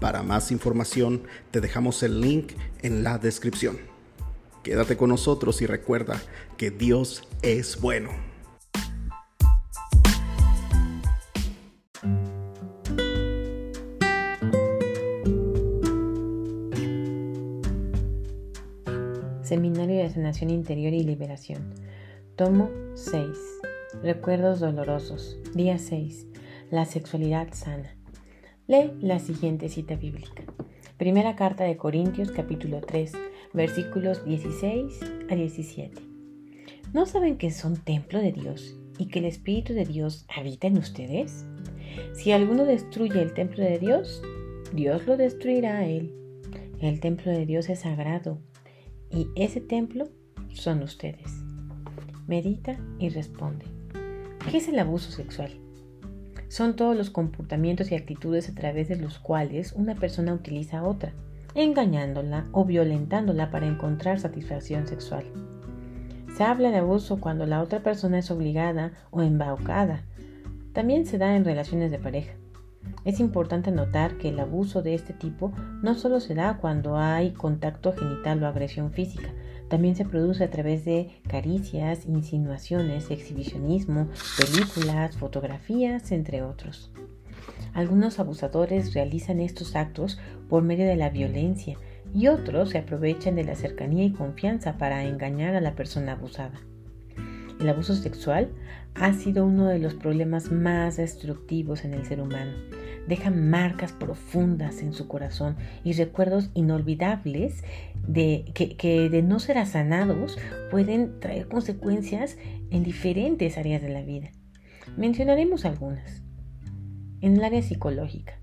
Para más información te dejamos el link en la descripción. Quédate con nosotros y recuerda que Dios es bueno. Seminario de Sanación Interior y Liberación. Tomo 6. Recuerdos dolorosos. Día 6. La sexualidad sana. Lee la siguiente cita bíblica. Primera carta de Corintios capítulo 3, versículos 16 a 17. ¿No saben que son templo de Dios y que el Espíritu de Dios habita en ustedes? Si alguno destruye el templo de Dios, Dios lo destruirá a él. El templo de Dios es sagrado y ese templo son ustedes. Medita y responde. ¿Qué es el abuso sexual? Son todos los comportamientos y actitudes a través de los cuales una persona utiliza a otra, engañándola o violentándola para encontrar satisfacción sexual. Se habla de abuso cuando la otra persona es obligada o embaucada. También se da en relaciones de pareja. Es importante notar que el abuso de este tipo no solo se da cuando hay contacto genital o agresión física, también se produce a través de caricias, insinuaciones, exhibicionismo, películas, fotografías, entre otros. Algunos abusadores realizan estos actos por medio de la violencia y otros se aprovechan de la cercanía y confianza para engañar a la persona abusada. El abuso sexual ha sido uno de los problemas más destructivos en el ser humano deja marcas profundas en su corazón y recuerdos inolvidables de, que, de no ser sanados pueden traer consecuencias en diferentes áreas de la vida. Mencionaremos algunas. En el área psicológica,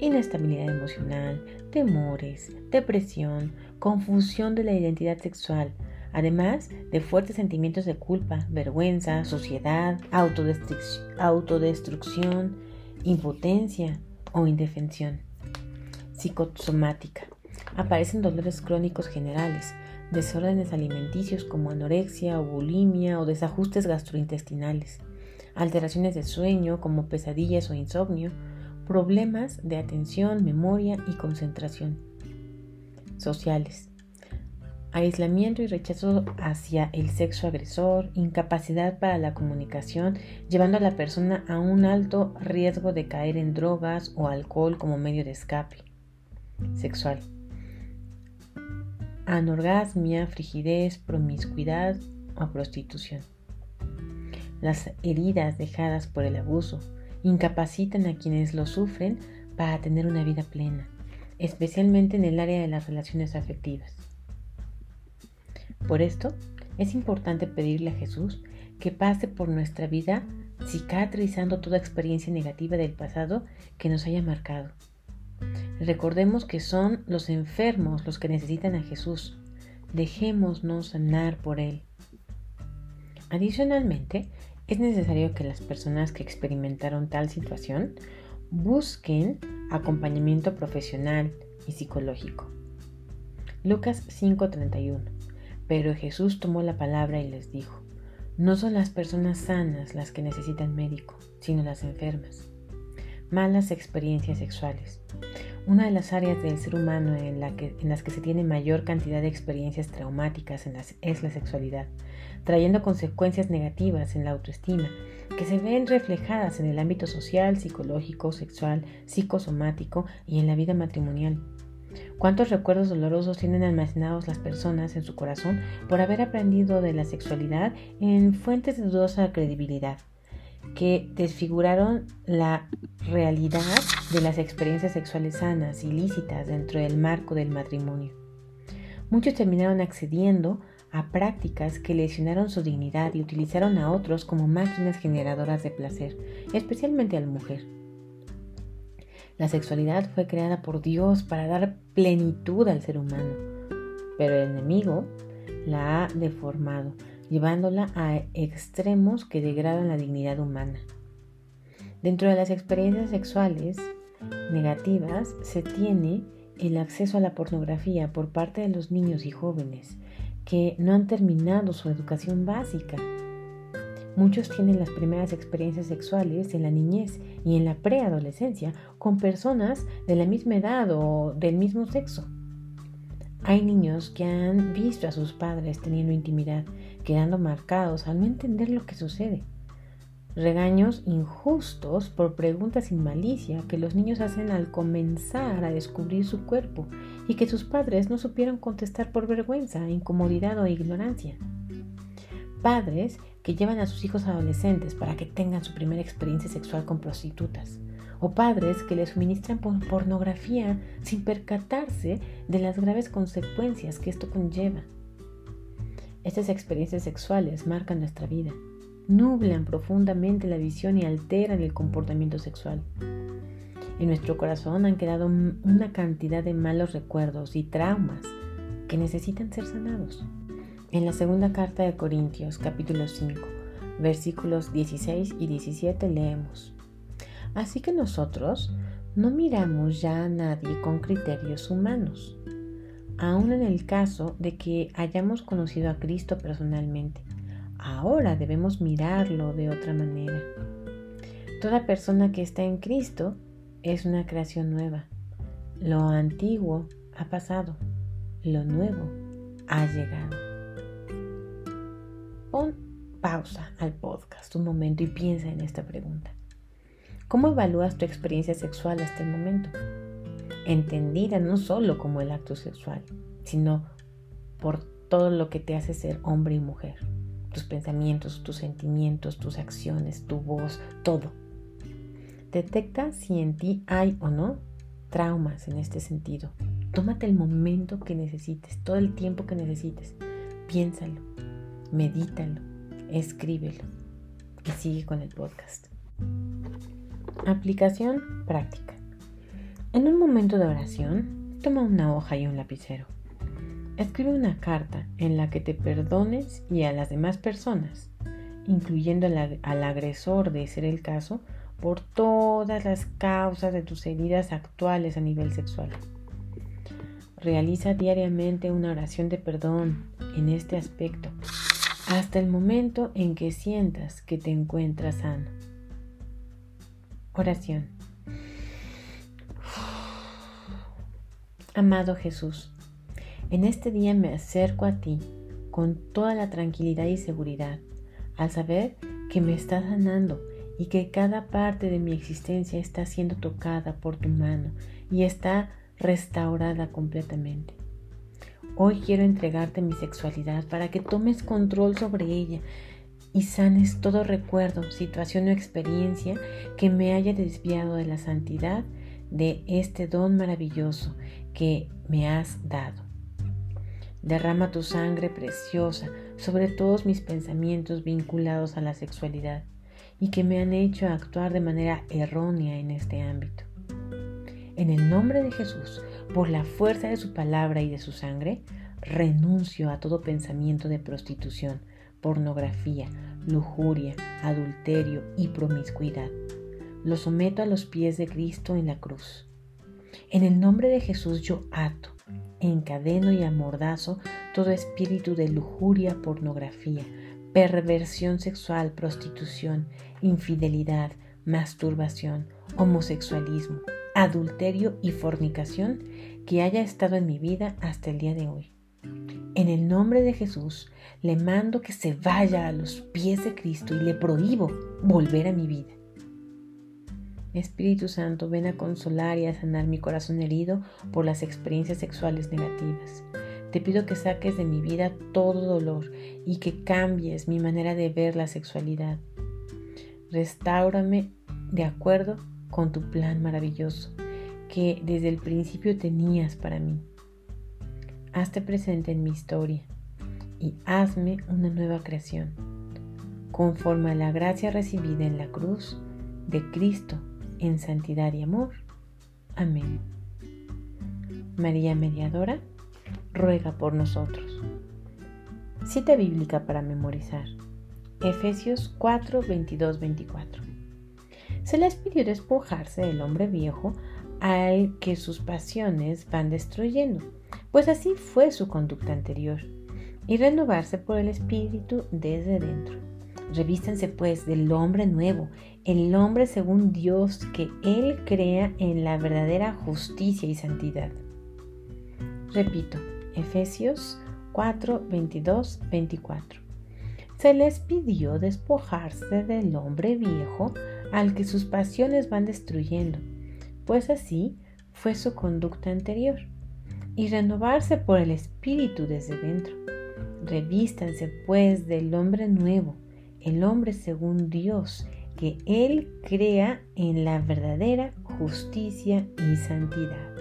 inestabilidad emocional, temores, depresión, confusión de la identidad sexual, además de fuertes sentimientos de culpa, vergüenza, suciedad, autodestrucción, impotencia o indefensión. Psicosomática. Aparecen dolores crónicos generales, desórdenes alimenticios como anorexia o bulimia o desajustes gastrointestinales, alteraciones de sueño como pesadillas o insomnio, problemas de atención, memoria y concentración. Sociales aislamiento y rechazo hacia el sexo agresor, incapacidad para la comunicación, llevando a la persona a un alto riesgo de caer en drogas o alcohol como medio de escape sexual. Anorgasmia, frigidez, promiscuidad o prostitución. Las heridas dejadas por el abuso incapacitan a quienes lo sufren para tener una vida plena, especialmente en el área de las relaciones afectivas. Por esto, es importante pedirle a Jesús que pase por nuestra vida cicatrizando toda experiencia negativa del pasado que nos haya marcado. Recordemos que son los enfermos los que necesitan a Jesús. Dejémonos sanar por Él. Adicionalmente, es necesario que las personas que experimentaron tal situación busquen acompañamiento profesional y psicológico. Lucas 5:31 pero Jesús tomó la palabra y les dijo, no son las personas sanas las que necesitan médico, sino las enfermas. Malas experiencias sexuales. Una de las áreas del ser humano en, las que se tiene mayor cantidad de experiencias traumáticas es la sexualidad, trayendo consecuencias negativas en la autoestima, que se ven reflejadas en el ámbito social, psicológico, sexual, psicosomático y en la vida matrimonial. ¿Cuántos recuerdos dolorosos tienen almacenados las personas en su corazón por haber aprendido de la sexualidad en fuentes de dudosa credibilidad? que desfiguraron la realidad de las experiencias sexuales sanas y lícitas dentro del marco del matrimonio. Muchos terminaron accediendo a prácticas que lesionaron su dignidad y utilizaron a otros como máquinas generadoras de placer, especialmente a la mujer. La sexualidad fue creada por Dios para dar plenitud al ser humano, pero el enemigo la ha deformado, llevándola a extremos que degradan la dignidad humana. Dentro de las experiencias sexuales negativas se tiene el acceso a la pornografía por parte de los niños y jóvenes que no han terminado su educación básica. Muchos tienen las primeras experiencias sexuales en la niñez y en la preadolescencia con personas de la misma edad o del mismo sexo. Hay niños que han visto a sus padres teniendo intimidad, quedando marcados al no entender lo que sucede regaños injustos por preguntas sin malicia que los niños hacen al comenzar a descubrir su cuerpo y que sus padres no supieron contestar por vergüenza, incomodidad o ignorancia. Padres que llevan a sus hijos adolescentes para que tengan su primera experiencia sexual con prostitutas. O padres que les suministran pornografía sin percatarse de las graves consecuencias que esto conlleva. Estas experiencias sexuales marcan nuestra vida nublan profundamente la visión y alteran el comportamiento sexual. En nuestro corazón han quedado una cantidad de malos recuerdos y traumas que necesitan ser sanados. En la segunda carta de Corintios, capítulo 5, versículos 16 y 17 leemos, Así que nosotros no miramos ya a nadie con criterios humanos, aun en el caso de que hayamos conocido a Cristo personalmente Ahora debemos mirarlo de otra manera. Toda persona que está en Cristo es una creación nueva. Lo antiguo ha pasado, lo nuevo ha llegado. Pausa al podcast un momento y piensa en esta pregunta. ¿Cómo evalúas tu experiencia sexual hasta el momento? Entendida no solo como el acto sexual, sino por todo lo que te hace ser hombre y mujer tus pensamientos, tus sentimientos, tus acciones, tu voz, todo. Detecta si en ti hay o no traumas en este sentido. Tómate el momento que necesites, todo el tiempo que necesites. Piénsalo, medítalo, escríbelo y sigue con el podcast. Aplicación práctica. En un momento de oración, toma una hoja y un lapicero. Escribe una carta en la que te perdones y a las demás personas, incluyendo al, agresor de ser el caso, por todas las causas de tus heridas actuales a nivel sexual. Realiza diariamente una oración de perdón en este aspecto hasta el momento en que sientas que te encuentras sano. Oración. Amado Jesús, en este día me acerco a ti con toda la tranquilidad y seguridad, al saber que me estás sanando y que cada parte de mi existencia está siendo tocada por tu mano y está restaurada completamente. Hoy quiero entregarte mi sexualidad para que tomes control sobre ella y sanes todo recuerdo, situación o experiencia que me haya desviado de la santidad de este don maravilloso que me has dado. Derrama tu sangre preciosa sobre todos mis pensamientos vinculados a la sexualidad y que me han hecho actuar de manera errónea en este ámbito. En el nombre de Jesús, por la fuerza de su palabra y de su sangre, renuncio a todo pensamiento de prostitución, pornografía, lujuria, adulterio y promiscuidad. Lo someto a los pies de Cristo en la cruz. En el nombre de Jesús yo ato encadeno y amordazo todo espíritu de lujuria, pornografía, perversión sexual, prostitución, infidelidad, masturbación, homosexualismo, adulterio y fornicación que haya estado en mi vida hasta el día de hoy. En el nombre de Jesús le mando que se vaya a los pies de Cristo y le prohíbo volver a mi vida. Espíritu Santo, ven a consolar y a sanar mi corazón herido por las experiencias sexuales negativas. Te pido que saques de mi vida todo dolor y que cambies mi manera de ver la sexualidad. Restáurame de acuerdo con tu plan maravilloso que desde el principio tenías para mí. Hazte presente en mi historia y hazme una nueva creación, conforme a la gracia recibida en la cruz de Cristo en santidad y amor. Amén. María Mediadora, ruega por nosotros. Cita bíblica para memorizar. Efesios 4, 22, 24. Se les pidió despojarse del hombre viejo al que sus pasiones van destruyendo, pues así fue su conducta anterior, y renovarse por el Espíritu desde dentro. Revístanse pues del hombre nuevo, el hombre según Dios que Él crea en la verdadera justicia y santidad. Repito, Efesios 4, 22, 24. Se les pidió despojarse del hombre viejo al que sus pasiones van destruyendo, pues así fue su conducta anterior, y renovarse por el Espíritu desde dentro. Revístanse pues del hombre nuevo, el hombre según Dios, que Él crea en la verdadera justicia y santidad.